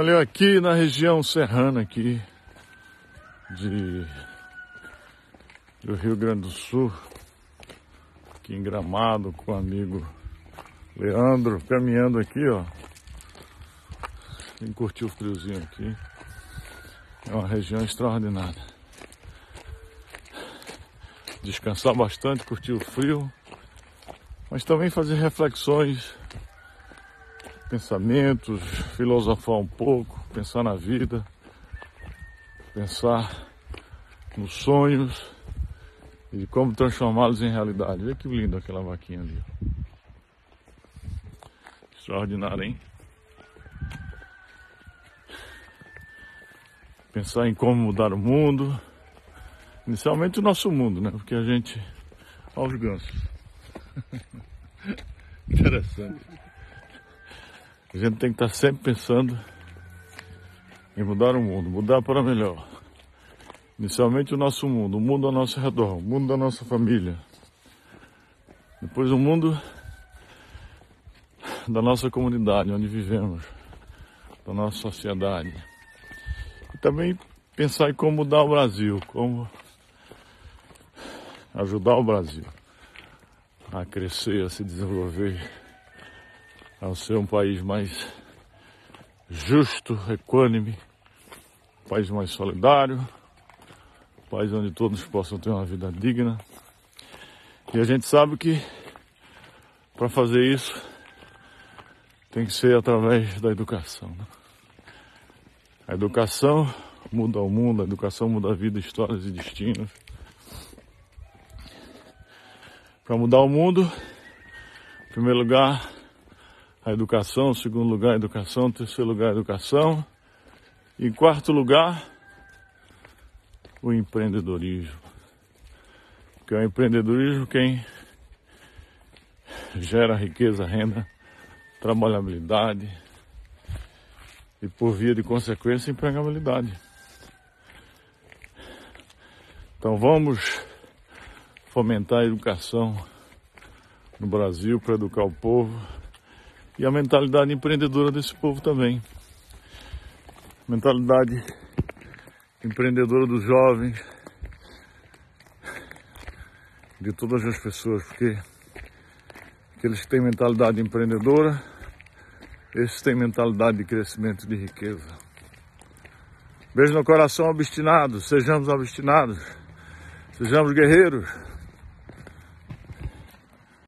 Olha, aqui na região serrana aqui de, do Rio Grande do Sul, aqui em Gramado com o amigo Leandro, caminhando aqui, ó. Quem curtiu o friozinho aqui. É uma região extraordinária. Descansar bastante, curtir o frio, mas também fazer reflexões pensamentos, filosofar um pouco, pensar na vida, pensar nos sonhos e como transformá-los em realidade. Olha que lindo aquela vaquinha ali. Extraordinário, hein? Pensar em como mudar o mundo. Inicialmente o nosso mundo, né? Porque a gente. Olha os gansos. Interessante. A gente tem que estar sempre pensando em mudar o mundo, mudar para melhor. Inicialmente o nosso mundo, o mundo ao nosso redor, o mundo da nossa família. Depois o mundo da nossa comunidade, onde vivemos, da nossa sociedade. E também pensar em como mudar o Brasil, como ajudar o Brasil a crescer, a se desenvolver ao ser um país mais justo, equânime, um país mais solidário, um país onde todos possam ter uma vida digna. E a gente sabe que para fazer isso tem que ser através da educação. Né? A educação muda o mundo, a educação muda a vida, histórias e destinos. Para mudar o mundo, em primeiro lugar, a educação, segundo lugar, a educação, terceiro lugar, a educação. E quarto lugar, o empreendedorismo. Que é o empreendedorismo quem gera riqueza, renda, trabalhabilidade e por via de consequência empregabilidade. Então vamos fomentar a educação no Brasil para educar o povo e a mentalidade empreendedora desse povo também. Mentalidade empreendedora dos jovens, de todas as pessoas, porque aqueles que têm mentalidade empreendedora, esses têm mentalidade de crescimento de riqueza. Beijo no coração obstinado, sejamos obstinados, sejamos guerreiros.